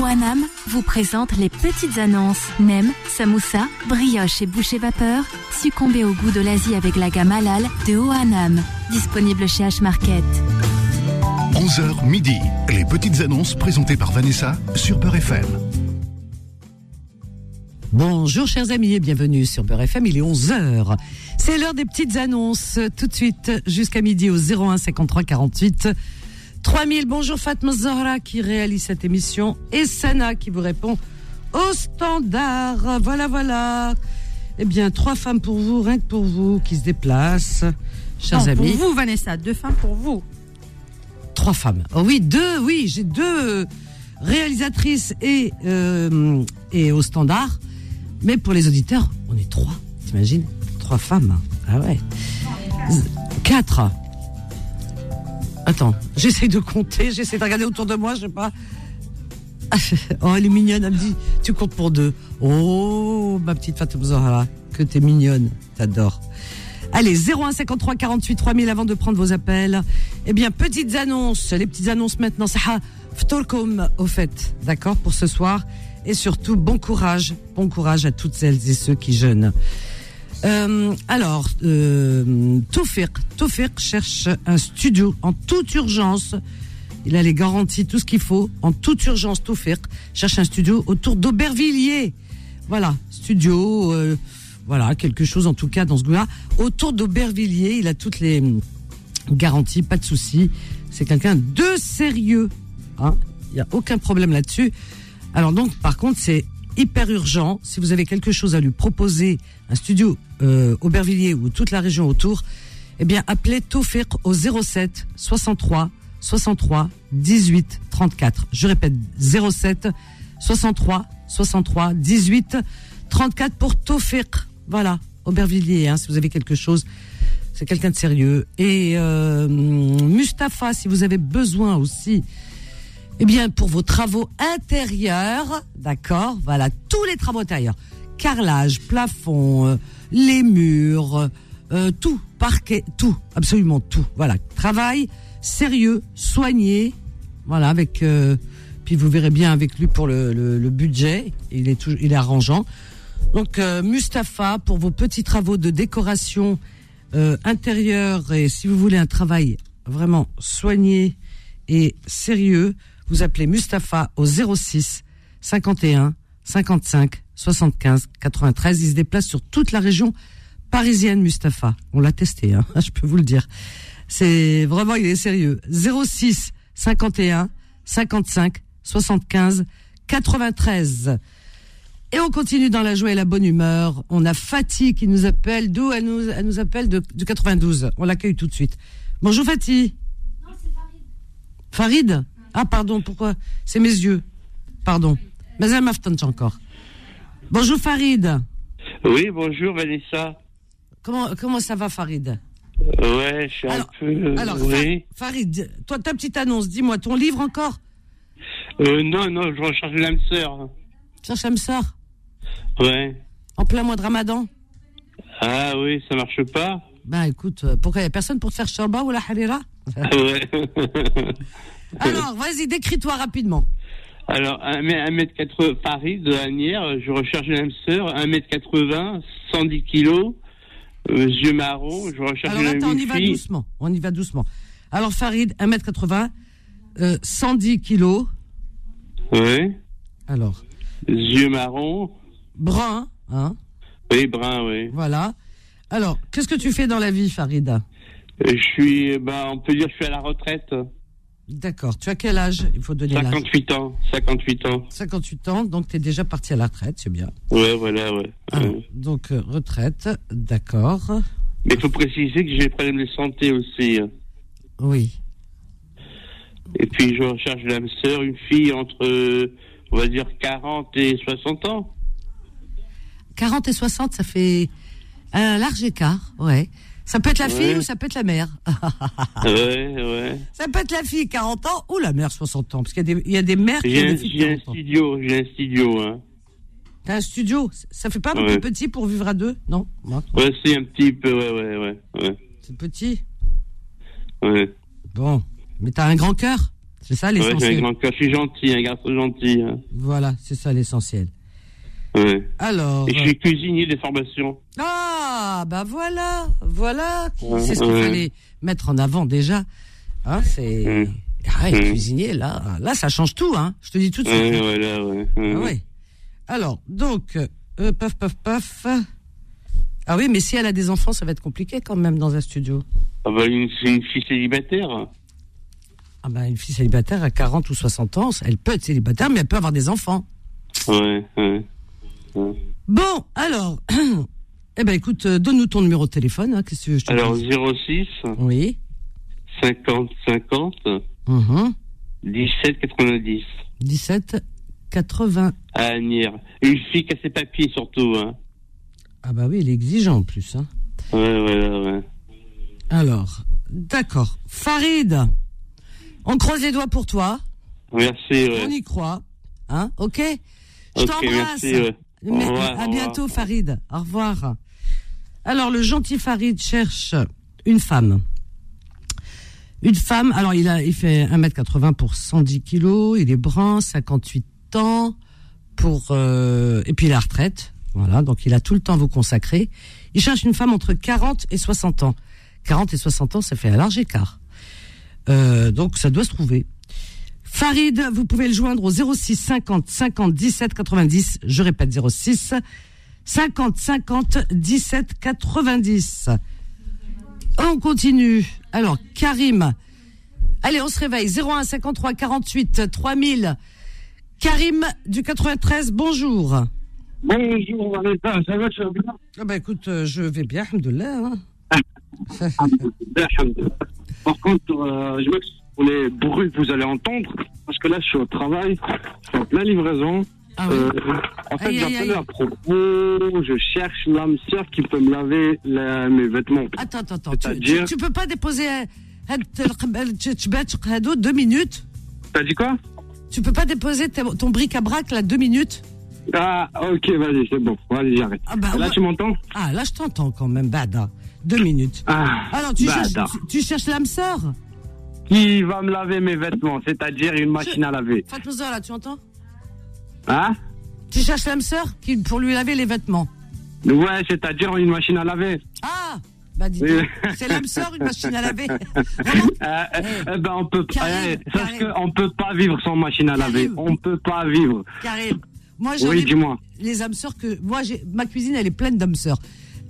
OANAM vous présente les petites annonces. Nem, samoussa, brioche et boucher vapeur. Succombez au goût de l'Asie avec la gamme halal de OANAM. Disponible chez H-Market. 11h midi. Les petites annonces présentées par Vanessa sur Peur FM. Bonjour chers amis et bienvenue sur Beurre FM, il est 11h. C'est l'heure des petites annonces, tout de suite jusqu'à midi au 01 53 48 3000. Bonjour Fatma Zahra qui réalise cette émission et Sana qui vous répond au standard. Voilà, voilà. Eh bien, trois femmes pour vous, rien que pour vous, qui se déplacent. Chers Non, amis. Pour vous, Vanessa, deux femmes pour vous. Trois femmes. Oh oui, deux, oui, j'ai deux réalisatrices et, euh, et au standard. Mais pour les auditeurs, on est trois, t'imagines? Trois femmes. Ah ouais. Quatre. Attends, j'essaie de compter, j'essaie de regarder autour de moi, je sais pas. Oh, elle est mignonne, elle me dit, tu comptes pour deux. Oh, ma petite Fatou Zahra, que t'es mignonne, t'adores. Allez, 0153 48 3000 avant de prendre vos appels. Eh bien, petites annonces, les petites annonces maintenant. Ça Ftorkom au fait, d'accord, pour ce soir. Et surtout, bon courage, bon courage à toutes celles et ceux qui jeûnent. Euh, alors, euh, Toufik, Toufik cherche un studio en toute urgence. Il a les garanties, tout ce qu'il faut. En toute urgence, Toufik cherche un studio autour d'Aubervilliers. Voilà, studio, euh, voilà, quelque chose en tout cas dans ce goût-là. Autour d'Aubervilliers, il a toutes les hum, garanties, pas de souci. C'est quelqu'un de sérieux. hein. Il n'y a aucun problème là-dessus. Alors donc, par contre, c'est hyper urgent. Si vous avez quelque chose à lui proposer, un studio euh, Aubervilliers ou toute la région autour, eh bien, appelez Tofik au 07 63 63 18 34. Je répète, 07 63 63 18 34 pour Tofik. Voilà, Aubervilliers, hein, si vous avez quelque chose. C'est quelqu'un de sérieux. Et euh, Mustapha, si vous avez besoin aussi eh bien, pour vos travaux intérieurs, d'accord, voilà, tous les travaux intérieurs, carrelage, plafond, euh, les murs, euh, tout, parquet, tout, absolument tout. Voilà, travail sérieux, soigné, voilà, avec. euh, puis vous verrez bien avec lui pour le, le- le budget, il est tout, il est arrangeant. Donc euh, Mustapha pour vos petits travaux de décoration euh, intérieure et si vous voulez un travail vraiment soigné et sérieux, vous appelez Mustapha au 06 51 55 75 93. Il se déplace sur toute la région parisienne, Mustapha. On l'a testé, hein, je peux vous le dire. C'est vraiment, il est sérieux. 06 51 55 75 93. Et on continue dans la joie et la bonne humeur. On a Fatih qui nous appelle. D'où elle nous, elle nous appelle de, de 92. On l'accueille tout de suite. Bonjour Fatih. Farid? Ah pardon, pourquoi? C'est mes yeux. Pardon. Mais elle encore. Bonjour Farid. Oui, bonjour Vanessa. Comment, comment ça va Farid? Ouais, je suis Alors- un peu. Alors oui. Farid, toi ta petite annonce, dis-moi, ton livre encore? Euh, non, non, je recherche l'âme sœur. Cherche âme sœur? Ouais. En plein mois de ramadan? Ah oui, ça marche pas. Ben écoute, euh, pourquoi il n'y a personne pour te faire shorba ou la harira? Ouais. Alors, vas-y, décris-toi rapidement. Alors, 1m80, Paris de Agnières, je recherche l'âme sœur, 1m80, 110 kilos, euh, yeux marrons, je recherche Alors attends, on y une va doucement. On y va doucement. Alors Farid, 1m80, euh, 110 kilos. Ouais. Alors, Yeux marrons. brun, hein, Oui, brun, oui. voilà. Alors, qu'est-ce que tu fais dans la vie, Farid? Euh, Je suis, bah, on peut dire que je suis à la retraite. D'accord. Tu as quel âge? Il faut donner l'âge. 58 ans. 58 ans. 58 ans, donc tu es déjà parti à la retraite, c'est bien. Ouais, voilà, ouais. Ah, Ouais. donc, euh, retraite, d'accord. Mais il faut préciser que j'ai des problèmes de santé aussi. Oui. Et puis je recherche l'âme sœur, une fille entre, on va dire, 40 et 60 ans. 40 et 60, ça fait un large écart, ouais. Ça peut être la fille Ouais. ou ça peut être la mère. ouais, ouais. ça peut être la fille 40 ans ou la mère 60 ans. Parce qu'il y, a des- il y a des mères qui ont un, des filles j'ai un 40 ans. studio, j'ai un studio, hein. T'as un studio Ça fait pas un Ouais. peu petit pour vivre à deux Non? Ouais, c'est un petit peu, ouais, ouais, ouais, ouais. C'est petit ouais. Bon. Mais t'as un grand cœur C'est ça Ouais, j'ai un l'essentiel. grand cœur. Je suis gentil, un garçon gentil. hein. Voilà, c'est ça l'essentiel. Ouais. Alors. Et je suis cuisinier de formation. Ah, bah voilà, voilà. C'est ce qu'il fallait mettre en avant déjà. Hein, c'est. Ah, et cuisinier, là, là, ça change tout, hein. Je te dis tout de suite. Ouais, voilà, ouais. ouais. Ah ouais. Alors, donc, euh, paf, paf, paf. Ah oui, mais si elle a des enfants, ça va être compliqué quand même dans un studio. Ah bah, une- une fille célibataire. Ah ben, une fille célibataire à 40 ou 60 ans, elle peut être célibataire, mais elle peut avoir des enfants. Ouais, ouais. Bon, alors, eh ben écoute, euh, donne-nous ton numéro de téléphone, hein, qu'est-ce que je te Alors, dise 06 Oui. 50 50 Mhm. 17 90 17 80. à Agnières. Une fille qui a ses papiers surtout. Hein. Ah bah oui, il est exigeant en plus. Hein. Ouais, voilà, ouais. Alors, d'accord. Farid, on croise les doigts pour toi. Merci, On ouais. y croit. Hein, ok? Je Ok, t'embrasse. merci, ouais. Au Mais- revoir, à au bientôt, revoir. Farid. Au revoir. Alors, le gentil Farid cherche une femme. Une femme, alors il, a, il fait 1m80 pour 110 kilos, il est brun, 58 ans, pour, euh, et puis la retraite. Voilà, donc il a tout le temps vous consacrer. Il cherche une femme entre 40 et 60 ans. 40 et 60 ans, ça fait un large écart. Euh, donc ça doit se trouver. Farid, vous pouvez le joindre au 06 50 50 17 90. Je répète 06 50 50 17 90. On continue. Alors, Karim. Allez, on se réveille. 01 53 48 3000. Karim du 93, bonjour. Bonjour Vanessa, ça va, tu vas bien? Ah bah écoute, euh, je vais bien, alhamdoulilah. Hein. Par contre, euh, je m'excuse pour les bruits que vous allez entendre, parce que là, je suis au travail, je suis en pleine livraison. Ah euh, en fait, j'appelle à propos, je cherche l'âme sœur qui peut me laver mes vêtements. Attends, attends, attends. Tu, dire... tu, tu, peux pas déposer deux minutes? T'as dit quoi? Tu peux pas déposer ton bric-à-brac là deux minutes? Ah, ok, vas-y, c'est bon. Vas-y, j'arrête. Ah, bah, là, tu m'entends? Ah, là, je t'entends quand même, bada. Deux minutes. Ah, Alors, tu cherches, tu, cherches l'âme sœur? Qui va me laver mes vêtements, c'est-à-dire une machine à laver. Fatmouza, là, tu entends Hein Tu cherches l'âme sœur qui, pour lui laver les vêtements. Ouais, c'est-à-dire une machine à laver. Ah Bah dis Oui. donc, c'est l'âme sœur, une machine à laver. Euh, Eh. eh ben on peut Karim, eh, sache Karim. que on peut pas vivre sans machine à laver. On peut pas vivre. Karim, moi j'en Oui, les âmes sœurs que moi j'ai ma cuisine elle est pleine d'âmes sœurs.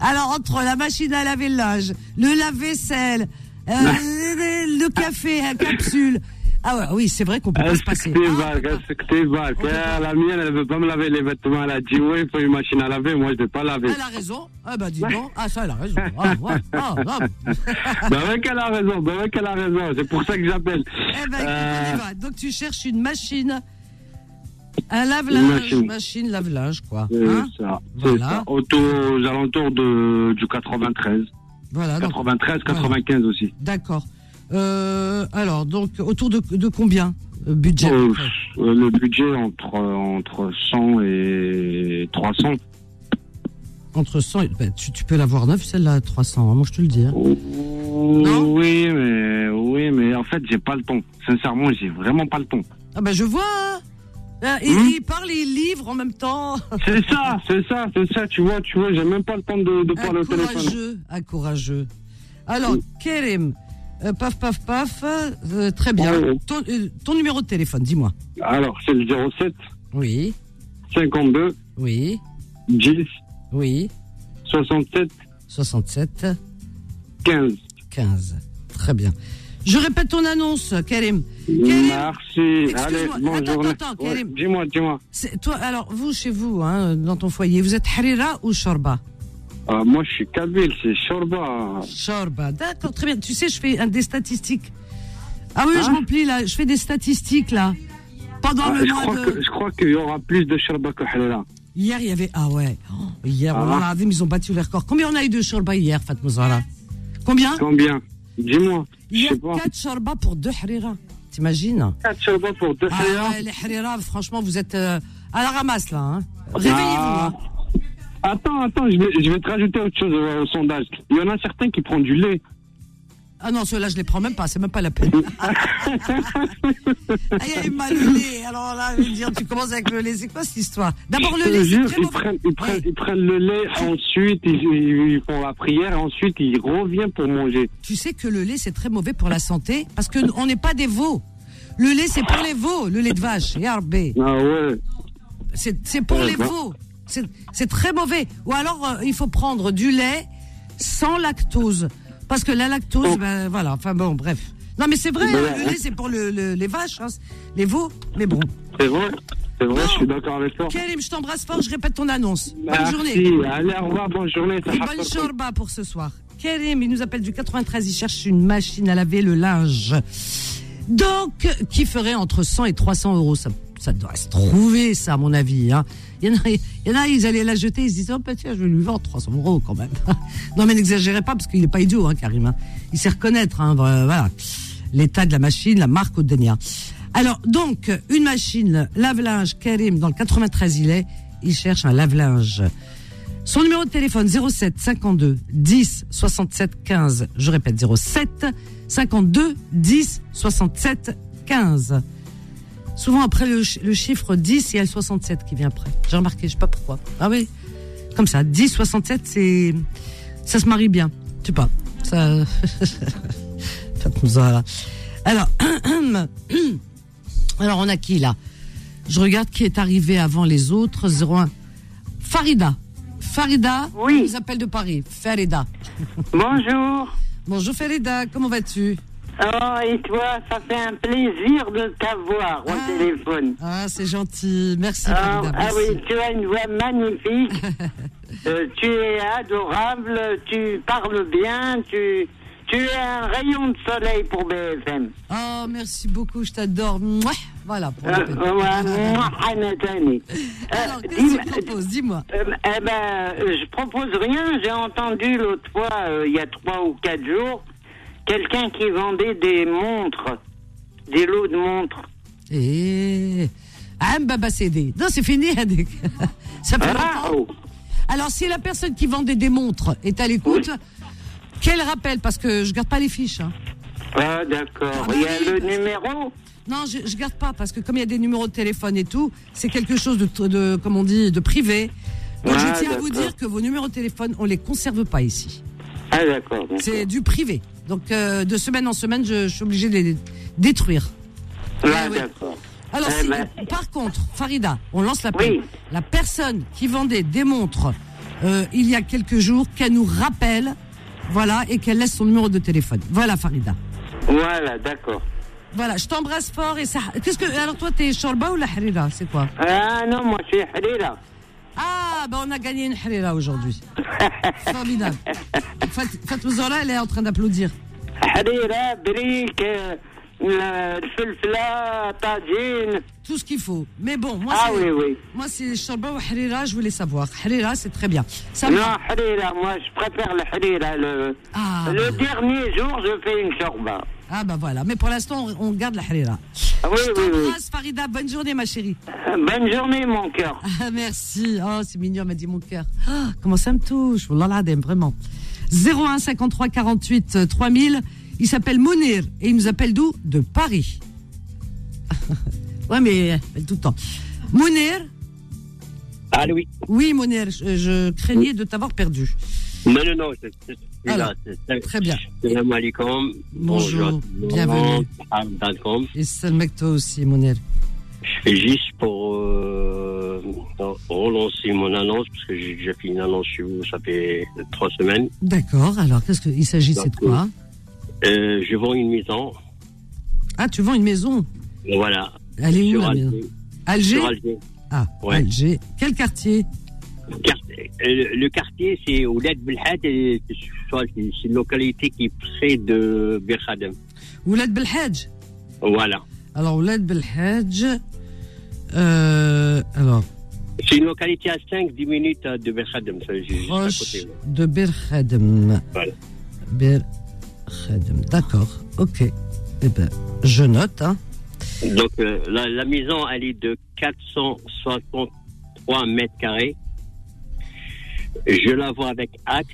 Alors entre la machine à laver le linge, le lave-vaisselle, euh, le, le café à capsule. Ah ouais, oui, c'est vrai qu'on peut pas se passer. T'es Ah. La mienne, elle veut pas me laver les vêtements. Elle a dit, oui, il faut une machine à laver. Moi, je vais pas laver. Elle a raison. Ah bah dis donc. Ah ça elle a raison. Ah, ouais. ah, ah. ben oui qu'elle a raison, ben oui qu'elle a raison. C'est pour ça que j'appelle. Eh ben, Euh, va. Donc tu cherches une machine, un lave-linge, Une machine, machine. lave-linge quoi. C'est Hein ça. Voilà. ça. Autour, aux alentours de, du 93. voilà. donc- 93, 95 aussi. D'accord. Euh, alors donc autour de, de combien euh, budget Euh, le budget entre, entre 100 et 300. Entre 100 et... bah, tu, tu peux l'avoir neuve celle-là 300. hein, moi je te le dis. hein. Non oui, mais oui, mais en fait, j'ai pas le temps. Sincèrement, j'ai vraiment pas le temps. Ah bah je vois. hein. Il, Hmm il parle et il livre en même temps. C'est ça, c'est ça, c'est ça. Tu vois, tu vois, j'ai même pas le temps de, de parler au téléphone. courageux, courageux. Alors Kérim, euh, paf paf paf, euh, très bien. Ouais. Ton, euh, ton numéro de téléphone, dis-moi. Alors, c'est le 07 Oui, 52 oui, 10 oui. 67 67 15. 15. Très bien. Je répète ton annonce, Karim. Karim, Merci. Allez, bonne Attends, attends, Ouais, Karim. dis-moi, dis-moi. toi, alors, vous, chez vous, hein, dans ton foyer, vous êtes Harira ou Shorba? Euh, moi, je suis Kabyle, c'est Shorba. Shorba, d'accord, très bien. Tu sais, je fais un, des statistiques. Ah oui, je Hein remplis là, je fais des statistiques là. Pendant Ah, le je, mois crois de. que, je crois qu'il y aura plus de Shorba que Halala. Hier, il y avait. Ah ouais. Oh, hier, Ah. Azim, ils ont battu les records. Combien on a eu de Shorba hier, Fatma Zahra Combien Combien Dis-moi. Hier, sais pas. 4 Shorba pour 2 Harira. T'imagines 4 Shorba pour 2 Ah ouais, les Harira, franchement, vous êtes euh, à la ramasse là. Hein. Réveillez-vous. Ah. hein. Attends, attends, je vais, je vais te rajouter autre chose au, au sondage. Il y en a certains qui prennent du lait. Ah non, ceux-là, je les prends même pas, c'est même pas la peine. ah, il y a mal le lait. Alors là, je veux dire, tu commences avec le lait. C'est quoi cette histoire? D'abord, le lait, c'est très ils, prennent, ils, prennent, Ouais. ils prennent le lait, ensuite ils, ils font la prière, ensuite ils reviennent pour manger. Tu sais que le lait, c'est très mauvais pour la santé parce que on n'est pas des veaux. Le lait, c'est pour les veaux, le lait de vache. Yarbé. Ah ouais. C'est c'est pour Ouais, les bah. veaux. C'est très mauvais. Ou alors, euh, il faut prendre du lait sans lactose. Parce que la lactose, Oh. ben voilà, enfin bon, bref. Non, mais c'est vrai, le hein. lait, c'est pour le, le- les vaches, hein, les veaux. Mais bon. C'est vrai, c'est vrai, je suis d'accord avec toi. Karim, je t'embrasse fort, je répète ton annonce. Bonne journée. Allez, au revoir, bonne journée. Et bonne shorba pour ce soir. Karim, il nous appelle du 93, il cherche une machine à laver le linge. Donc, qui ferait entre 100 et 300 euros ça, ça doit se trouver, ça, à mon avis. Hein. Il, y en a, ils allaient la jeter, ils se disaient, oh, bah, tiens, je vais lui vendre 300 euros quand même. non, mais n'exagérez pas, parce qu'il n'est pas idiot, hein, Karim. hein. Il sait reconnaître, voilà, l'état de la machine, la marque dernier. Alors, donc, une machine lave-linge, Karim, dans le 93, il est, il cherche un lave-linge. Son numéro de téléphone 07 52 10 67 15. Je répète 07 52 10 67 15. Souvent après le, ch- le chiffre 10, il y a le 67 qui vient après. J'ai remarqué, je sais pas pourquoi. Ah oui, comme ça, 10 67 c'est ça se marie bien. Je sais pas. Ça. Alors Alors on a qui là? Je regarde qui est arrivé avant les autres 01 Farida. Farida, Oui. on nous appelle de Paris. Farida. Bonjour. Bonjour Farida, comment vas-tu? Oh, et toi, ça fait un plaisir de t'avoir au Ah. téléphone. Ah, c'est gentil. Merci Ah, Farida. ah merci. oui, tu as une voix magnifique. Euh, tu es adorable, tu parles bien, tu, tu es un rayon de soleil pour BFM. Oh, merci beaucoup, je t'adore. Voilà. pour Euh, ouais, moi, Anatani. Euh, Alors, qu'est-ce que tu proposes? Dis-moi. euh, eh ben, euh, je propose rien. J'ai entendu l'autre fois, euh, il y a trois ou quatre jours, quelqu'un qui vendait des montres, des lots de montres. Et. Ah, Baba Cédé. Non, c'est fini, Hadek. Ça fait Ah, longtemps. oh. Alors, si la personne qui vendait des montres est à l'écoute, qu'elle rappelle, parce que je garde pas les fiches. hein. Ah, d'accord. Ah, bah il y a oui, le numéro Non, je, je garde pas, parce que comme il y a des numéros de téléphone et tout, c'est quelque chose de, de, comme on dit, de privé. Donc, Ah, je tiens à vous dire que vos numéros de téléphone, on les conserve pas ici. Ah, d'accord. C'est du privé. Donc, euh, de semaine en semaine, je, je suis obligée de les détruire. Ah, d'accord. Alors, Eh si, ben- par contre, Farida, on lance la Oui. La personne qui vendait des montres euh, il y a quelques jours, qu'elle nous rappelle, voilà, et qu'elle laisse son numéro de téléphone. Voilà, Farida. Voilà, d'accord. Voilà, je t'embrasse fort et ça. Qu'est-ce que alors toi, t'es Shorba ou la Harira? C'est quoi? Ah, non, moi, je suis Halila. Ah, ben on a gagné une Harira aujourd'hui. Formidable. Fat- Fatou Zora, elle est en train d'applaudir. Halila, brique, euh, felfla, tagine. Tout ce qu'il faut. Mais bon, moi, Ah, c'est, oui, oui. moi, c'est Shorba ou Harira, je voulais savoir. Harira, c'est très bien. Ça Non, va. Halila, moi, je préfère le Halila. Le, Ah, le bah. dernier jour, je fais une shorba. Ah, bah voilà. Mais pour l'instant, on, on garde la Harira. Ah, oui, oui, oui. Farida. Bonne journée, ma chérie. Bonne journée, mon cœur. Ah, merci. Oh, c'est mignon, m'a dit mon cœur. Ah, comment ça me touche? Wallah l'adem, vraiment. 01 53 48 euh, 3000. Il s'appelle Monir et il nous appelle d'où? De Paris. ouais, mais euh, tout le temps. Monir Ah oui. Oui, Monir, je, je craignais de t'avoir perdu. Non, non, non, Alors, Très bien. Salam alaikum. Bonjour, bienvenue. Salam Et toi aussi, Monir. Je fais juste pour euh, relancer mon annonce, parce que j'ai déjà fait une annonce chez vous, ça fait trois semaines. D'accord, alors qu'est-ce qu'il s'agissait de quoi? Euh, je vends une maison. Ah, tu vends une maison? Voilà. Elle est où Sur la Alger. maison? Alger? Sur Alger. Ah, Ouais. Alger. Quel quartier? Quart- euh, Le quartier, c'est Ouled Belhad, c'est une localité qui est près de Birkhadem. Ouled Belhadj Voilà. Alors, Ouled Belhadj. Euh, alors, C'est une localité à 5-10 minutes euh, de Birkhadem. ça, juste à proche côté. de Bir Khadem. Voilà. Bir Khadem. D'accord, ok. Eh ben, je note. Hein. Donc euh, la, la maison, elle est de 463 mètres carrés. Je la vois avec acte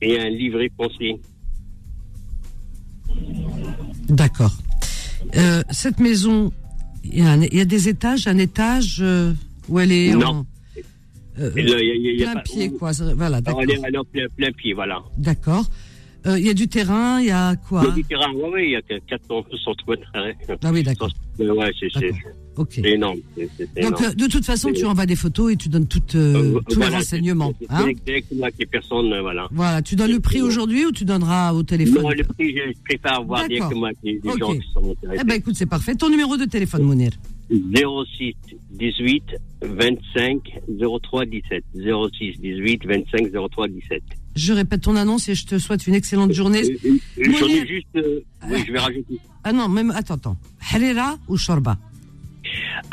et un livret foncier. D'accord. Euh, cette maison, il y, y a des étages, un étage euh, où elle est Non. en euh, là, y a- y a- plein pas- pied, quoi. Voilà, Alors, d'accord. elle est, en plein, plein pied, voilà. D'accord. Euh, Il y a du terrain, il y a Il y quoi a du terrain, ouais, il y a 400 centimètres carrés. Ah oui, d'accord. Ouais, c'est. Ok. c'est énorme. c'est Donc, énorme. euh, de toute façon, tu envoies des photos et tu donnes toutes, euh, Euh, tous voilà, les renseignements. Hein personnes, euh, voilà. voilà, tu donnes le prix aujourd'hui ou tu donneras au téléphone? Non, le prix, je préfère voir directement les, les Ok. gens qui sont intéressés. Eh ben écoute, c'est parfait. Ton numéro de téléphone, Mounir? 06 18 25 03 17. 06 18 25 03 17. Je répète ton annonce et je te souhaite une excellente journée. Euh, euh, J'en ai juste. euh, oui, je vais rajouter. Ah non, même, attends, attends. Harira ou Shorba?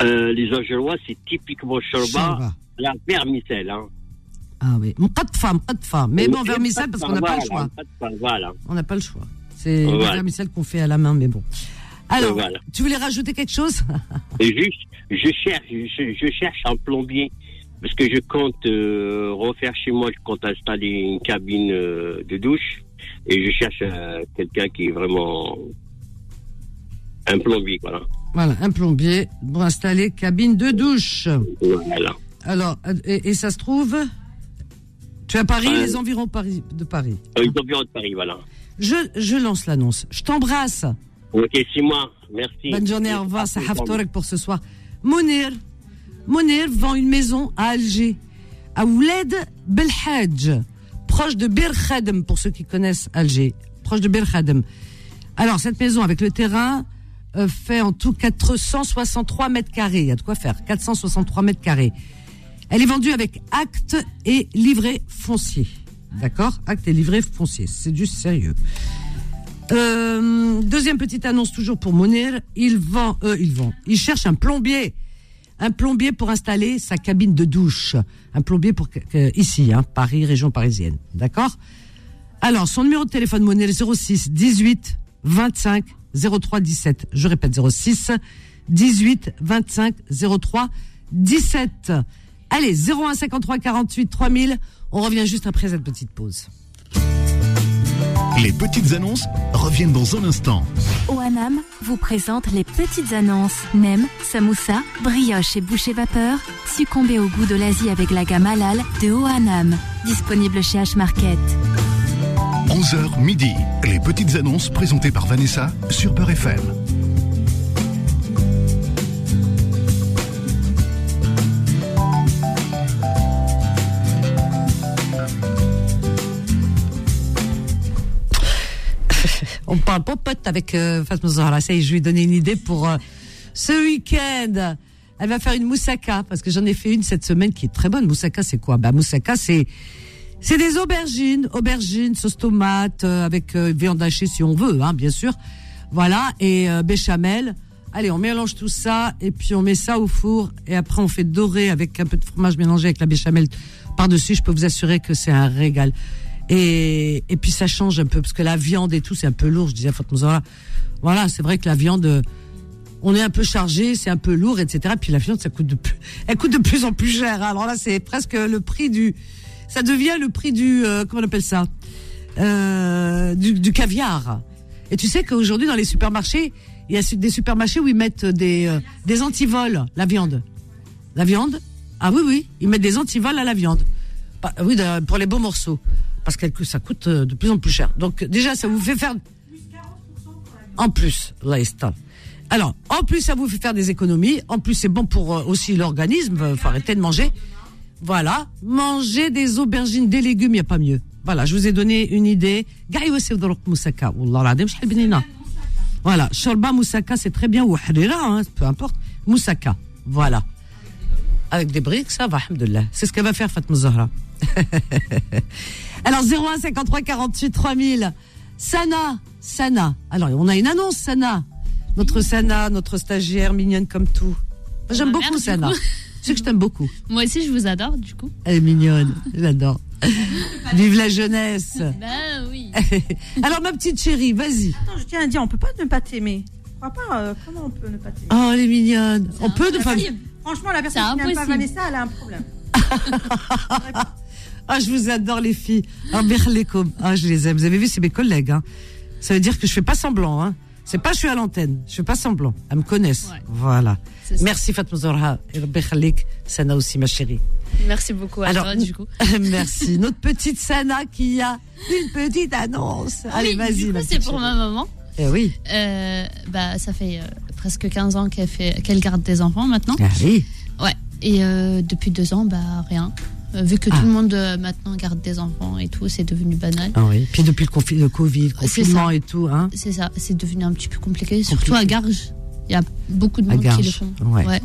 Euh, les Algérois, c'est typiquement Shorba, la vermicelle. Hein. Ah oui. Mqatfa, mqatfa. Mais bon, vermicelle parce qu'on n'a pas le choix. On n'a pas le choix. C'est Voilà. la vermicelle qu'on fait à la main, mais bon. Alors, Voilà. tu voulais rajouter quelque chose? Juste, je cherche, je, je cherche un plombier. Parce que je compte euh, refaire chez moi, je compte installer une cabine euh, de douche. Et je cherche quelqu'un qui est vraiment un plombier, voilà. Voilà, un plombier pour installer cabine de douche. Voilà. Alors, et, et ça se trouve Tu es à Paris, Euh, les environs Paris, de Paris. Euh, ont bien de Paris, voilà. Je, je lance l'annonce. Je t'embrasse. Ok, c'est moi. Merci. Bonne journée, au revoir. C'est Haftorek pour ce soir. Mounir. Mounir vend une maison à Alger, à Ouled Belhadj, proche de Bir Khadem, pour ceux qui connaissent Alger, proche de Bir Khadem. Alors, cette maison avec le terrain euh, fait en tout 463 mètres carrés. Il y a de quoi faire. 463 mètres carrés. Elle est vendue avec acte et livret foncier. D'accord? Acte et livret foncier. C'est du sérieux. Euh, deuxième petite annonce toujours pour Monir. Il vend, euh, il vend. Il cherche un plombier, un plombier pour installer sa cabine de douche. Un plombier pour ici, hein, Paris, région parisienne. D'accord? Alors son numéro de téléphone Monir 06 18 25 03 17. Je répète 06 18 25 03 17. Allez 01 53 48 3000. On revient juste après cette petite pause. Les petites annonces reviennent dans un instant. OANAM vous présente les petites annonces. Nem, samoussa, brioche et boucher vapeur. Succombez au goût de l'Asie avec la gamme halal de OANAM. Disponible chez H-Market. 11h midi. Les petites annonces présentées par Vanessa sur Peur FM. On parle popote avec euh, Fatma. Ça je lui ai donné une idée pour euh, ce week-end. Elle va faire une moussaka parce que j'en ai fait une cette semaine qui est très bonne. Moussaka, c'est quoi? Bah moussaka, c'est c'est des aubergines, aubergines, sauce tomate euh, avec euh, viande hachée si on veut, hein, bien sûr. Voilà et euh, béchamel. Allez, on mélange tout ça et puis on met ça au four et après on fait dorer avec un peu de fromage mélangé avec la béchamel par-dessus. Je peux vous assurer que c'est un régal. Et, et puis ça change un peu parce que la viande et tout c'est un peu lourd. Je disais à Fatma voilà, c'est vrai que la viande, euh, on est un peu chargé, c'est un peu lourd, etc. Puis la viande, ça coûte de plus, elle coûte de plus en plus cher. Alors là, c'est presque le prix du, ça devient le prix du, euh, comment on appelle ça, euh, du, caviar. Et tu sais qu'aujourd'hui dans les supermarchés, il y a des supermarchés où ils mettent des, euh, des antivols, la viande. La viande Ah oui, oui, ils mettent des antivols à la viande. Pas- oui, pour les beaux morceaux. Parce que ça coûte euh, de plus en plus cher. Donc déjà, ça vous fait faire... En plus, là. Alors, en plus, ça vous fait faire des économies. En plus, c'est bon pour euh, aussi l'organisme. Euh, faut arrêter de manger. Voilà, manger des aubergines, des légumes, il n'y a pas mieux. Voilà, je vous ai donné une idée. Voilà, shorba moussaka, c'est très bien, ou harira, hein, peu importe. Moussaka, voilà. Avec des briques, ça va, alhamdoulilah. C'est ce qu'elle va faire, Fatma Zahra. Alors, 01 53 48 3000. Sana, Sana. Alors, on a une annonce, Sana. Notre Sana, notre stagiaire mignonne comme tout. J'aime bah, beaucoup Sana. sais que je t'aime beaucoup. Moi aussi, je vous adore, du coup. Elle est mignonne, j'adore. Vive la jeunesse. Bah oui. Alors, ma petite chérie, vas-y. Attends, je tiens à dire, on peut pas ne pas t'aimer. Je crois pas. euh, comment on peut ne pas t'aimer? Oh, elle est mignonne. On peut de La pas. Franchement, la personne qui n'aime pas. Vanessa, elle a un problème. Ah, je vous adore, les filles. Ah. Ah, je les aime. Vous avez vu, c'est mes collègues. Hein. Ça veut dire que je fais pas semblant. Hein. C'est pas je suis à l'antenne, je fais pas semblant. Elles me connaissent. Ouais. Voilà. Merci Fatma Zorha. Sana aussi, ma chérie. Merci beaucoup Alors, toi, du coup. Merci. Notre petite Sana qui a une petite annonce. Allez, Oui, vas-y. c'est pour chérie. ma maman. Eh oui. Euh, bah, ça fait euh, presque 15 ans qu'elle qu'elle garde des enfants maintenant. Ah oui. Ouais. Et euh, depuis deux ans, bah rien. Euh, vu que Ah. tout le monde euh, maintenant garde des enfants et tout, c'est devenu banal. Ah oui. Puis depuis le, confi- le Covid, le confinement et tout, hein. C'est ça, c'est devenu un petit peu compliqué, surtout à Garges. Il y a beaucoup de À monde qui le font. ouais.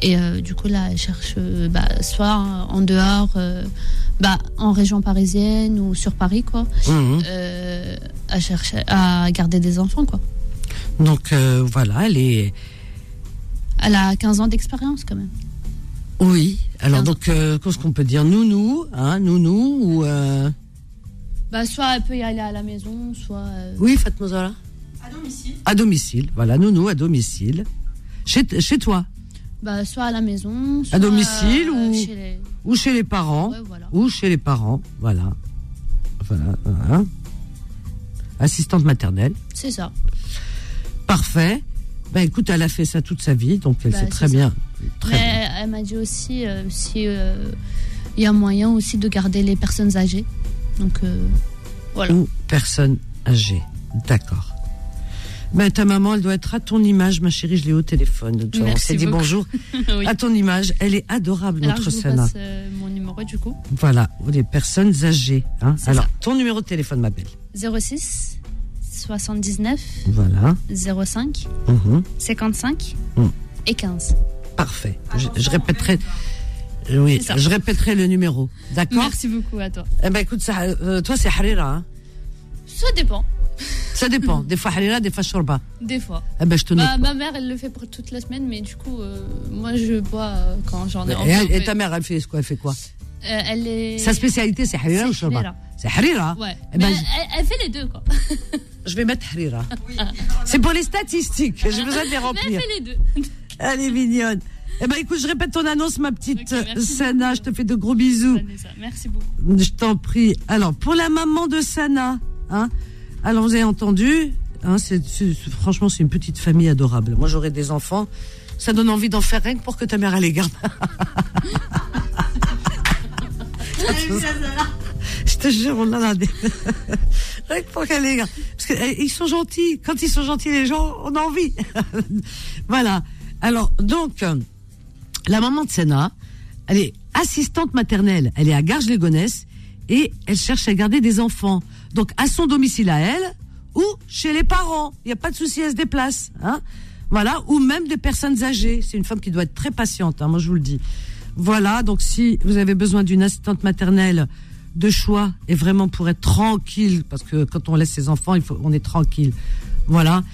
Et euh, du coup, là, elle cherche bah, soit en dehors, bah, en région parisienne ou sur Paris, quoi, Mhm. à chercher à garder des enfants, quoi. Donc voilà, elle est. Elle a 15 ans d'expérience, quand même. Oui. Alors 15 ans. donc, euh, qu'est-ce qu'on peut dire Nounou, hein, nounou ou. euh, Bah, soit elle peut y aller à la maison, soit. euh, Oui, Fatma Zahra À domicile. À domicile. Voilà, nounou à domicile. Chez, chez toi bah, soit à la maison, soit À domicile euh, ou- chez les. ou chez les parents Ouais, voilà. ou chez les parents. Voilà. Voilà. voilà. Assistante maternelle. C'est ça. Parfait. Ben écoute, elle a fait ça toute sa vie, donc elle Bah, sait c'est très ça. bien. Très bien. Mais elle m'a dit aussi euh, si euh, il y a moyen aussi de garder les personnes âgées. Donc euh, voilà. Ou personne âgée. D'accord. Ben, ta maman, elle doit être à ton image, ma chérie, je l'ai au téléphone. Donc, on s'est dit bonjour Oui. à ton image. Elle est adorable, Alors notre je vous Sana. passe euh, mon numéro du coup. Voilà, les personnes âgées. hein. Alors, ça. ton numéro de téléphone, ma belle. 06 79 Voilà. 05 Mhm. 55 Mm. et 15. Parfait. Je, je répéterai. euh, Oui, je répéterai le numéro. D'accord Merci beaucoup à toi. Eh ben, écoute, ça, euh, toi, c'est Harira. hein. Ça dépend. Ça dépend. Des fois Harira, des fois Shorba. Des fois. Eh ben, je te note. Bah, ma mère, elle le fait pour toute la semaine, mais du coup, euh, moi, je bois euh, quand j'en ai et, envie. et ta mère, elle fait quoi? Elle fait quoi? Euh, elle est. Sa spécialité, c'est Harira ou Shorba? C'est Harira Ouais. Eh mais ben, elle, elle fait les deux, quoi. Je vais mettre Harira. C'est pour les statistiques. J'ai besoin de les Mais elle remplir. fait les deux. Elle est mignonne. Eh ben, écoute, je répète ton annonce, ma petite euh, Sana. Je te fais de gros bisous. Merci beaucoup. Je t'en prie. Alors, pour la maman de Sana, hein, alors vous avez entendu, hein, franchement, c'est une petite famille adorable. Moi, j'aurais des enfants. Ça donne envie d'en faire rien que pour que ta mère elle les garde. Je te jure, on en a des. Rien que pour qu'elle les garde. Parce qu'ils sont gentils. Quand ils sont gentils, les gens, on a envie. voilà. Alors, donc, la maman de Senna, elle est assistante maternelle. Elle est à Garges-les-Gonesse et elle cherche à garder des enfants. Donc, à son domicile à elle ou chez les parents. Il n'y a pas de souci, elle se déplace. Hein voilà. Ou même des personnes âgées. C'est une femme qui doit être très patiente, hein, moi je vous le dis. Voilà. Donc, si vous avez besoin d'une assistante maternelle de choix et vraiment pour être tranquille, parce que quand on laisse ses enfants, il faut, on est tranquille. Voilà.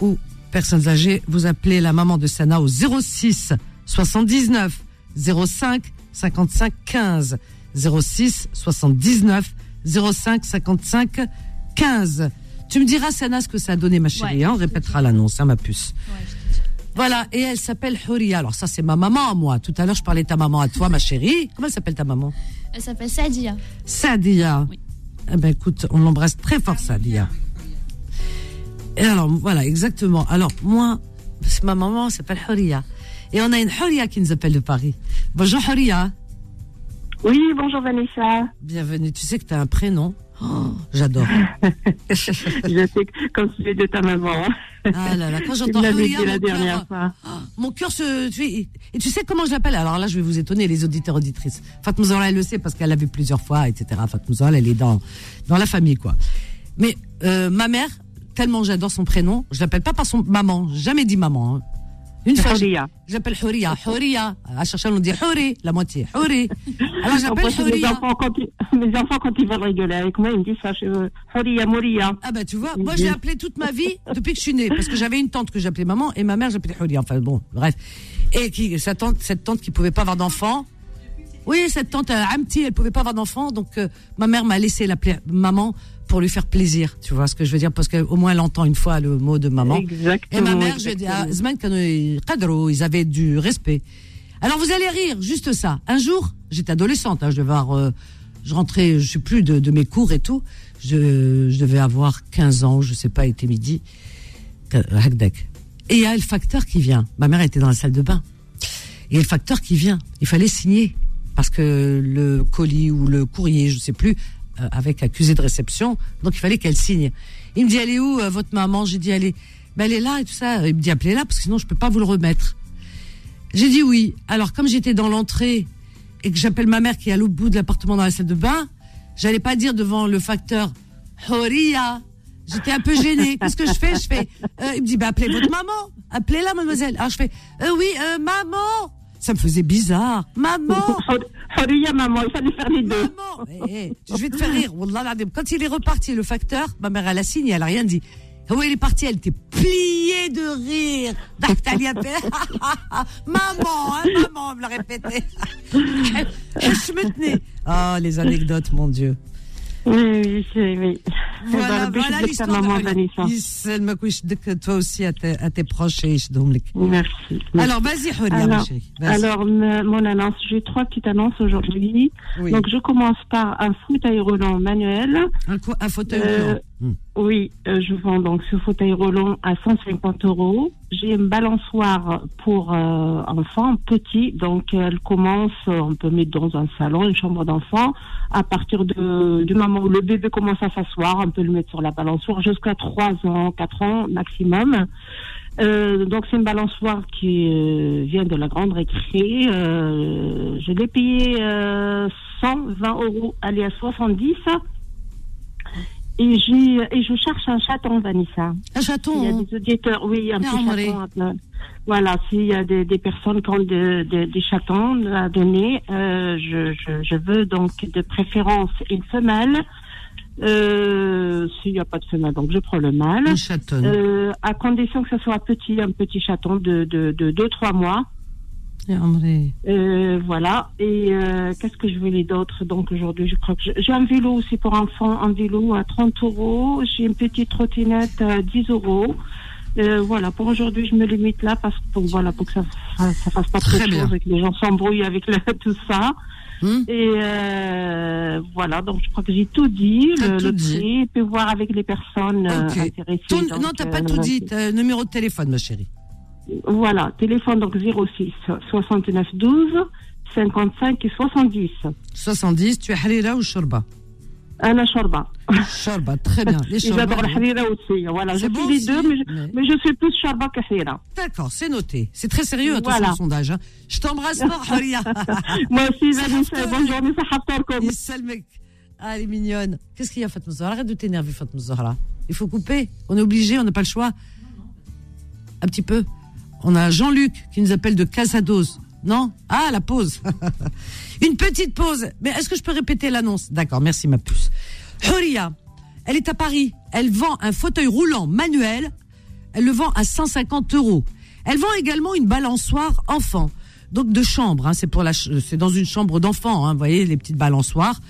Ou personnes âgées, vous appelez la maman de Sana au 06 79 05 55 15 06 79 05 55 15. Tu me diras Sana ce que ça a donné ma chérie, Ouais, hein, on répétera l'annonce, hein, ma puce. Ouais. Voilà, et elle s'appelle Huria. Alors ça c'est ma maman, moi. Tout à l'heure je parlais de ta maman à toi, ma chérie. Comment elle s'appelle ta maman? Elle s'appelle Sadia. Sadia. Oui. Eh ben écoute, on l'embrasse très fort, Sadia. Et alors, voilà, exactement. Alors, moi, c'est ma maman s'appelle Huria. Et on a une Huria qui nous appelle de Paris. Bonjour Huria. Oui, bonjour Vanessa. Bienvenue. Tu sais que tu as un prénom Oh, J'adore. Je sais que comme celui de ta maman. Ah là là, quand j'entends Huria, dit la dernière fois. Ah, mon cœur se. Tu et tu sais comment je l'appelle? Alors là, je vais vous étonner, les auditeurs auditrices. Fatma elle le sait parce qu'elle l'a vu plusieurs fois, etc. Fatma elle est dans dans la famille, quoi. Mais euh, ma mère, tellement j'adore son prénom, je l'appelle pas par son maman. J'ai Jamais dit maman. hein. Une fois, l'appelle Huria. Huria. À chercher, on dit Huri, la moitié. Huri. Alors l'appelle fait, mes, enfants, quand ils, mes enfants, quand ils veulent rigoler avec moi, ils me disent ça. Euh, Huria, Moria. Ah bah tu vois, moi je l'ai appelée toute ma vie depuis que je suis née, parce que j'avais une tante que j'appelais maman et ma mère j'appelais Huria. Enfin bon, bref. Et qui, cette tante, cette tante qui pouvait pas avoir d'enfant. Oui, cette tante euh, Amti, elle pouvait pas avoir d'enfant, donc euh, ma mère m'a laissé l'appeler maman pour lui faire plaisir. Tu vois ce que je veux dire? Parce qu'au moins elle entend une fois le mot de maman. Exactement. Et ma mère, je dis, ah, ils avaient du respect. Alors vous allez rire, juste ça. Un jour, j'étais adolescente, hein, je devais euh, je rentrais, je sais plus de, mes cours et tout. Je, devais avoir 15 ans, je sais pas, il était midi. Et il y a le facteur qui vient. Ma mère était dans la salle de bain. Il y a le facteur qui vient. Il fallait signer parce que le colis ou le courrier, je sais plus, avec accusé de réception, donc il fallait qu'elle signe. Il me dit, elle est où euh, votre maman? J'ai dit, elle est, ben, elle est là et tout ça. Il me dit, appelez-la parce que sinon je peux pas vous le remettre. J'ai dit oui. Alors comme j'étais dans l'entrée et que j'appelle ma mère qui est à l'autre bout de l'appartement dans la salle de bain, j'allais pas dire devant le facteur Horia. J'étais un peu gênée. Qu'est-ce que je fais? Je fais. euh, il me dit bah appelez votre maman. Appelez-la mademoiselle. Alors je fais euh, oui euh, maman. Ça me faisait bizarre. Maman. Maman, il fallait faire les deux. Maman. Eh, eh, je vais te faire rire. L'azim. Quand il est reparti le facteur, ma mère elle a signé, elle a rien dit. Où elle est partie, elle était pliée de rire. Dactalia Maman, hein, maman, elle me l'a répété. je me tenais. Oh, les anecdotes, mon Dieu. Oui, oui, oui. Voilà, voilà l'histoire. Toi aussi, à, à tes proches et Merci. Alors, vas-y, Alors, mon annonce, j'ai trois petites annonces aujourd'hui. Donc, je commence par un fauteuil roulant manuel. Un, un fauteuil euh, Hmm. Oui, euh, je vends donc ce fauteuil roulant à 150 euros. J'ai une balançoire pour euh, enfants petit, donc elle commence, on peut mettre dans un salon, une chambre d'enfant. À partir de, du moment où le bébé commence à s'asseoir, on peut le mettre sur la balançoire jusqu'à 3 ans, 4 ans maximum. Euh, donc c'est une balançoire qui euh, vient de la grande récré. Je l'ai payé euh, 120 euros, aller à 70. Et, j'ai, et je cherche un chaton, Vanessa. Un chaton Il y a hein. des auditeurs, oui, un petit chaton. un peu. Voilà, s'il y a des, des personnes qui ont de- de- des chatons à donner, euh, je, je, je veux donc de préférence une femelle. Euh, s'il n'y a pas de femelle, donc je prends le mâle. Une chatonne. Euh, à condition que ce soit petit, un petit chaton de 2-3 de, de deux, trois mois. Euh, voilà. Et euh, qu'est-ce que je voulais d'autre? Donc aujourd'hui, je crois que j'ai un vélo aussi pour enfants, un vélo à 30 euros. J'ai une petite trottinette à 10 euros. Euh, voilà, pour aujourd'hui, je me limite là parce que pour, voilà, pour que ça, ça fasse pas trop de choses et que les gens s'embrouillent avec tout ça. Hmm. Et euh, voilà, donc je crois que j'ai tout dit, le, tout dit. voir avec les personnes intéressées. Tout, donc, non, t'as pas tout dit. numéro de téléphone, ma chérie. Voilà, téléphone donc 06 69 12 55 et 70. 70, tu es Harira ou Shorba? Anna Shorba. Shorba, très bien. J'adore la Harira aussi. Voilà, je bon les aussi, deux, mais je, mais- mais je suis plus Shorba que Harira. D'accord, c'est noté. C'est très sérieux, attention Voilà. au sondage. hein. Je t'embrasse fort, Huria. Moi aussi, Vanessa, bonne journée, ça. Ysalmek. Ah, elle est mignonne. Qu'est-ce qu'il y a, Fatma Zahra Arrête de t'énerver, Fatma Zahra. Il faut couper. On est obligé, on n'a pas le choix. Un petit peu. On a Jean-Luc qui nous appelle de Casados. Non? Ah, la pause. Une petite pause. Mais est-ce que je peux répéter l'annonce? D'accord, merci ma puce. Huria, elle est à Paris. Elle vend un fauteuil roulant manuel. Elle le vend à 150 euros. Elle vend également une balançoire enfant. Donc de chambre, hein, c'est pour la, c'est dans une chambre d'enfant, hein, vous voyez les petites balançoires.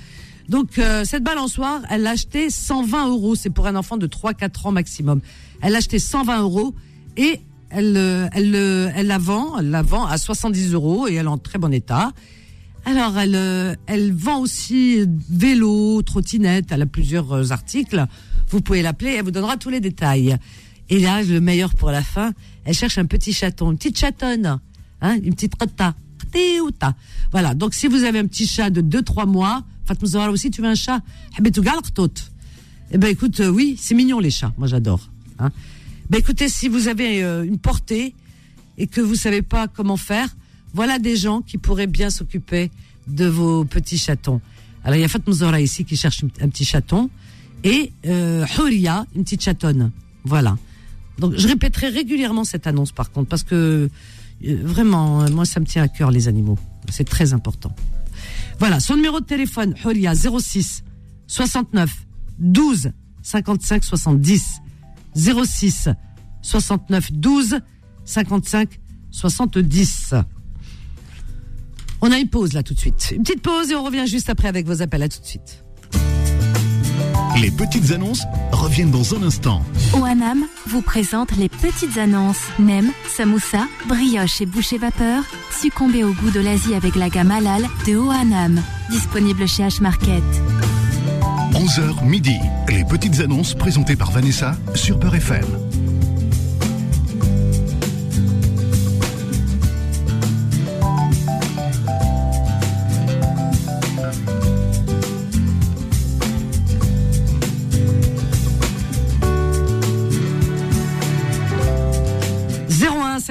Donc euh, cette balançoire, elle l'a achetée 120 euros. C'est pour un enfant de 3-4 ans maximum. Elle l'a achetée 120 euros et elle, euh, elle, euh, elle la vend, elle la vend à 70 euros et elle est en très bon état. Alors elle, euh, elle vend aussi vélo, trottinette. Elle a plusieurs articles. Vous pouvez l'appeler, elle vous donnera tous les détails. Et là, le meilleur pour la fin, elle cherche un petit chaton, une petite chatonne, hein, une petite. Rtéouta. Voilà. Donc, si vous avez un petit chat de 2-3 mois, Fatma aussi, tu veux un chat? Gal rtot. Eh ben, écoute, oui, c'est mignon, les chats. Moi, j'adore. Hein. Ben, écoutez, si vous avez euh, une portée et que vous savez pas comment faire, voilà des gens qui pourraient bien s'occuper de vos petits chatons. Alors, il y a Fatma Zahra ici qui cherche un petit chaton et euh, une petite chatonne. Voilà. Donc, je répéterai régulièrement cette annonce, par contre, parce que euh, vraiment, euh, moi, ça me tient à cœur, les animaux. C'est très important. Voilà, son numéro de téléphone, Huria, 06 69 12 55 70. 06 69 12 55 70. On a une pause là tout de suite. Une petite pause et on revient juste après avec vos appels. À tout de suite. Les petites annonces reviennent dans un instant. OANAM vous présente les petites annonces. Nem, samoussa, brioche et boucher vapeur. Succombez au goût de l'Asie avec la gamme halal de OANAM. Disponible chez H-Market. 11h midi. Les petites annonces présentées par Vanessa sur Peur FM.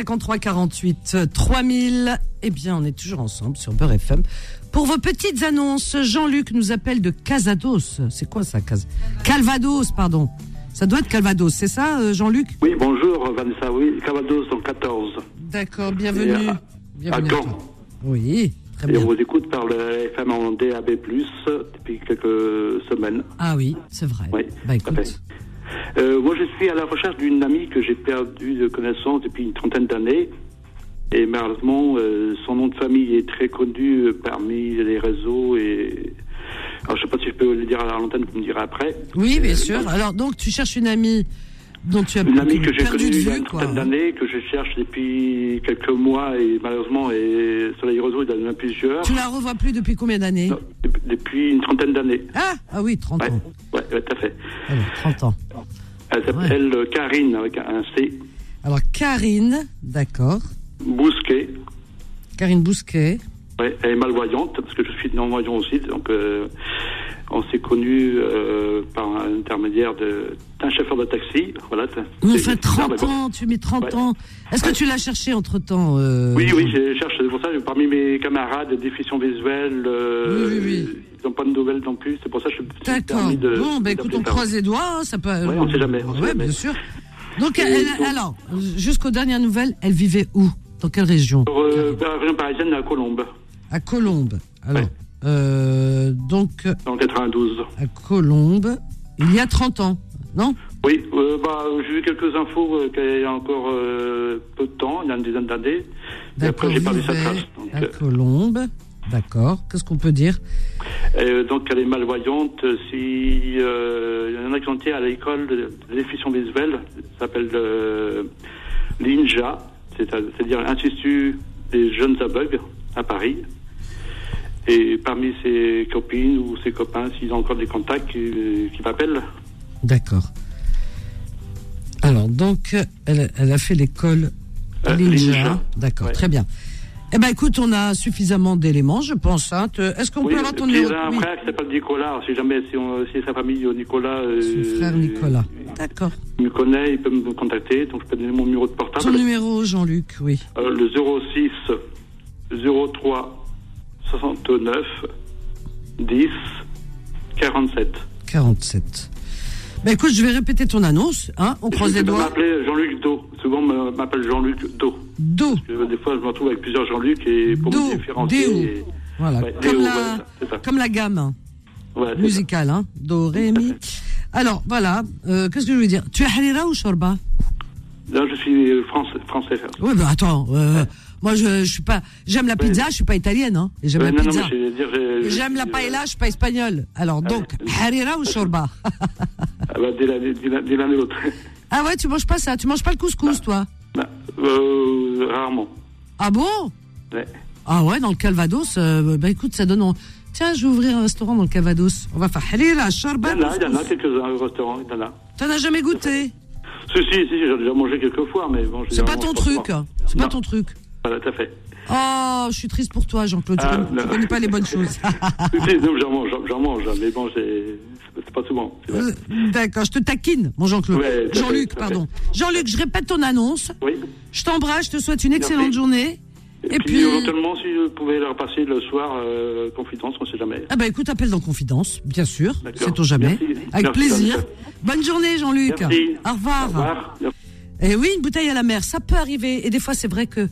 53 48 3000. Eh bien, on est toujours ensemble sur Beurre FM. Pour vos petites annonces, Jean-Luc nous appelle de Casados. C'est quoi ça, Cas Calvados, pardon. Ça doit être Calvados, c'est ça, euh, Jean-Luc? Oui, bonjour Vanessa, oui, Cavados dans 14. D'accord, bienvenue. À- Bienvenue à à. Oui, très Et bien. on vous écoute par le FM en DAB+, depuis quelques semaines. Ah oui, c'est vrai. Oui, Bah écoute, Euh, moi, je suis à la recherche d'une amie que j'ai perdue de connaissance depuis une trentaine d'années. Et malheureusement, euh, son nom de famille est très connu euh, parmi les réseaux. Et... Alors, je sais pas si je peux le dire à l'antenne, vous me direz après. oui, bien sûr. Alors, donc, tu cherches une amie dont tu as Une amie que j'ai perdu connue il y a une trentaine d'années, que je cherche depuis quelques mois. Et malheureusement, et sur les réseaux, il y en a plusieurs. Tu la revois plus depuis combien d'années? Dep- Depuis une trentaine d'années. Ah, ah oui, 30 ans. Ouais, ouais, tout à fait. Alors, 30 ans. Elle s'appelle euh, Karine avec un C. Alors, Karine, d'accord. Bousquet. Karine Bousquet. Ouais, elle est malvoyante parce que je suis non-voyant aussi. Donc, euh, on s'est connus euh, par un intermédiaire de- d'un chauffeur de taxi. Voilà. c'est- enfin, 30 mais bon. ans, tu mets 30 Ouais. ans. Est-ce que tu l'as cherché entre temps Oui, oui, je cherche. C'est pour ça, parmi mes camarades de diffusion visuelle, euh, ils n'ont pas de nouvelles non plus. C'est pour ça que je suis D'accord. permis de. Bon, bah écoute, on croise les doigts, hein, ça peut. Ouais, on sait jamais, on sait jamais. bien sûr. Donc, elle, alors, jusqu'aux dernières nouvelles, elle vivait où? Dans quelle région? Euh, la région parisienne, à Colombes, À Colombes. Alors, euh, donc, le 92. à Colombes, il y a 30 ans, non? Oui, euh, bah, j'ai vu quelques infos euh, qu'il y a encore peu de temps, il y a une dizaine d'années. D'accord, après, j'ai pas vu sa trace. Donc, à Colombes. D'accord. Qu'est-ce qu'on peut dire euh, donc elle est malvoyante. Si, euh, il y en a qui sont été à l'école de visuelle, ça s'appelle euh, l'INJA, c'est- c'est-à-dire l'Institut des jeunes aveugles à Paris. Et parmi ses copines ou ses copains, s'ils ont encore des contacts, qui, m'appellent. D'accord. Alors, donc, elle, elle a fait l'école Euh, Linja. Linja. D'accord, Ouais. très bien. Eh ben, écoute, on a suffisamment d'éléments, je pense. Hein. Est-ce qu'on Oui, peut avoir ton numéro il y a un frère qui s'appelle Nicolas. Si jamais, si, on, si sa famille au Nicolas. euh, frère Nicolas. D'accord. Il me connaît, il peut me contacter. Donc, je peux donner mon numéro de portable. Ton numéro, Jean-Luc, oui. Euh, le 06 03 69 10 47. 47. Ben écoute, je vais répéter ton annonce. Hein. On croise Je les doigts. m'appeler Jean-Luc Do. Souvent, m'appelle Jean-Luc Do. Do. Parce que des fois, je me retrouve avec plusieurs Jean-Luc et pour Do, me différencier. Déo. et- Voilà, Ouais, comme, Déo, la, ça. comme la gamme hein, musicale. Hein. Do, ré, mi. Alors, voilà. Euh, Qu'est-ce que je veux dire? Tu es Halira ou Shorba? Là, je suis français. français. Oui, ben attends. euh, moi, je, je suis pas. J'aime la pizza, je suis pas italienne. Hein, et j'aime la non, pizza. J'aime la paella, je suis pas espagnole. Alors, donc, Harira ou Shorba Ah bah, dès l'un et l'autre. Ah ouais, tu manges pas ça Tu manges pas le couscous, toi? Bah, euh, rarement. Ah bon? Ouais. Ah ouais, dans le Calvados, euh, bah écoute, ça donne. en- Tiens, je vais ouvrir un restaurant dans le Calvados. On va faire Harira, Il Shorba. y en a, il y en a quelques-uns au restaurant. Il y en a. T'en as jamais goûté? Si, si, si, j'ai déjà mangé quelques fois, mais bon. je C'est pas ton truc. C'est pas ton truc. Voilà, tout à fait. Oh, je suis triste pour toi, Jean-Claude. Tu Ah, connais- tu non. connais pas les bonnes choses. Si, non, j'en mange, j'en- mange, mais bon, c'est c'est pas souvent. c'est. Euh, D'accord, je te taquine, mon Jean-Claude. Ouais, Jean-Luc, pardon. Jean-Luc, je répète ton annonce. Oui. Je t'embrasse, je te souhaite une excellente Merci. journée. Et, Et puis, puis- éventuellement, si vous pouvez leur passer le soir, euh, confidence, on sait jamais. Ah bah écoute, appelle dans Confidence, bien sûr. D'accord. Sait-on jamais. Merci. Avec Merci, plaisir. Bonne journée, Jean-Luc. Merci. Au revoir. Au revoir. Et oui, une bouteille à la mer, ça peut arriver. Et des fois, c'est vrai que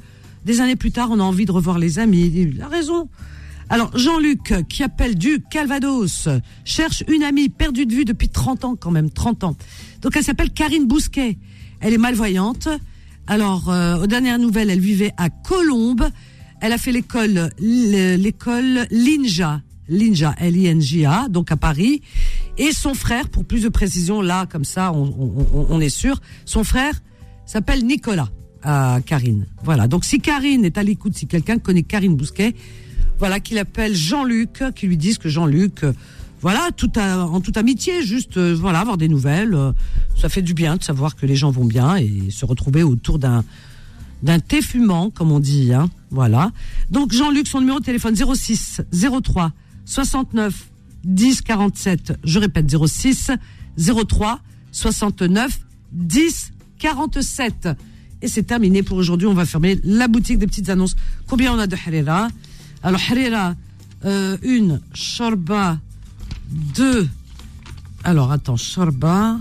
des années plus tard, on a envie de revoir les amis. Il a raison. Alors, Jean-Luc, qui appelle du Calvados, cherche une amie perdue de vue depuis 30 ans quand même, 30 ans. Donc, elle s'appelle Karine Bousquet. Elle est malvoyante. Alors, euh, aux dernières nouvelles, elle vivait à Colombes. Elle a fait l'école, l'école Linja. Linja, L-I-N-J-A, donc à Paris. Et son frère, pour plus de précision, là, comme ça, on, est sûr, son frère s'appelle Nicolas, à Karine. Voilà, donc si Karine est à l'écoute, si quelqu'un connaît Karine Bousquet, voilà, qu'il appelle Jean-Luc, qui lui dise que Jean-Luc, euh, voilà, tout à- en toute amitié, juste, euh, voilà, avoir des nouvelles. euh, ça fait du bien de savoir que les gens vont bien et se retrouver autour d'un d'un thé fumant, comme on dit, hein. Voilà. Donc Jean-Luc, son numéro de téléphone 06 03 69 10 47. Je répète 06 03 69 10 47. Et c'est terminé pour aujourd'hui. On va fermer la boutique des petites annonces. Combien on a de harira Alors, harira, euh, une, shorba, deux. Alors, attends, shorba.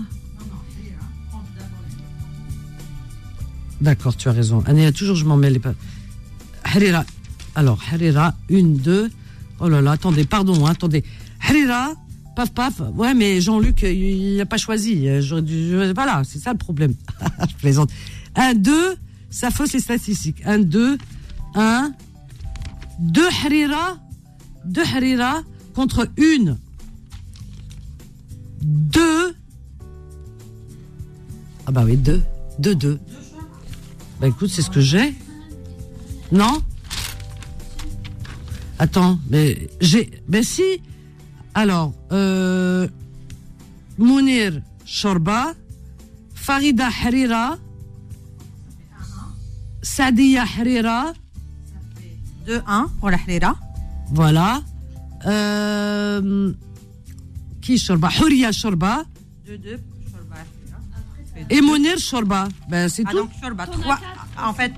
D'accord, tu as raison. Annie, toujours, je m'en mets les pas. Harira. Alors, Harira, une, deux. Oh là là, attendez, pardon, hein, attendez. Harira, paf, paf. Ouais, mais Jean-Luc, il n'a pas choisi. Je- Voilà, c'est ça le problème. je plaisante. Un, deux, ça fausse les statistiques. Un, deux, un, deux Harira, deux Harira contre une, deux. Ah bah oui, deux, deux, deux. Bah écoute, c'est ce que j'ai. Non? Attends, mais j'ai. Ben si. Alors, euh, Mounir Shorba, Farida Harira, Sadia Harira, 2-1 pour la Hrira. voilà. Euh, qui Shorba Huria Shorba 2-2 pour Shorba Hrira. et Mounir Shorba. Ben c'est Ah, tout. donc Shorba. 3, en fait,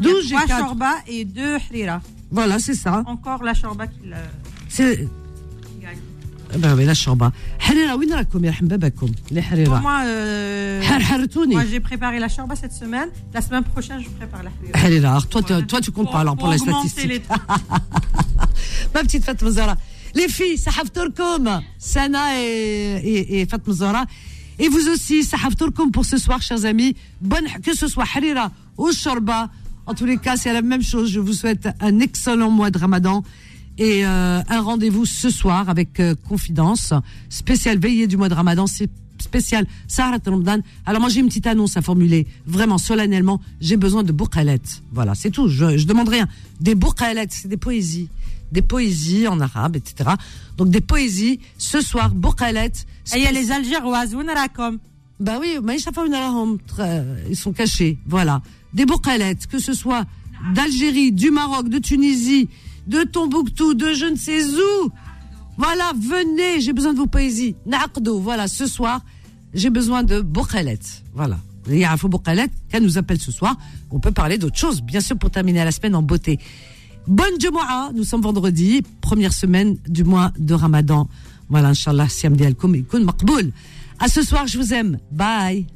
il y a 12, j'ai trois quatre. Shorba et 2 Hrira. Voilà, c'est ça. Encore la Shorba qui gagne ben chamba. Harira. Moi, euh, moi j'ai préparé la chamba cette semaine. La semaine prochaine, je prépare la harira. Harira, toi, toi tu comptes pas alors pour, pour les statistiques. Les Ma petite Fatma Les filles, Sahaf Turkum, Sana et, et, et Et vous aussi, Sahaf Turkum pour ce soir, chers amis. Bonne, que ce soit Harira ou Shorba. En tous les cas, c'est la même chose. Je vous souhaite un excellent mois de Ramadan. Et euh, un rendez-vous ce soir avec euh, Confidence, spécial veillée du mois de Ramadan, c'est spécial Sahara Ramadan. Alors moi j'ai une petite annonce à formuler, vraiment solennellement, j'ai besoin de bourqalet. Voilà, c'est tout, je, je demande rien. Des bourqalet, c'est des poésies, des poésies en arabe, etc. Donc des poésies, ce soir, bourqalet. Et il y a les Algéroises, comme Bah oui, mais ils sont cachés, voilà. Des bourqalettes, que ce soit d'Algérie, du Maroc, de Tunisie, de Tombouctou, de je ne sais où. Voilà, venez, j'ai besoin de vos poésies. Naqdo, voilà, ce soir, j'ai besoin de bourqalettes. Voilà. Il y a un faux bourqalette qu'elle nous appelle ce soir. On peut parler d'autre chose, bien sûr, pour terminer la semaine en beauté. Bonne Jumu'ah, nous sommes vendredi, première semaine du mois de Ramadan. Voilà, Inch'Allah, siam di alkoum, ikoun maqboul. À ce soir, je vous aime. Bye.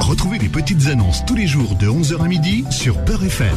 Retrouvez les petites annonces tous les jours de 11h à midi sur Peur FM.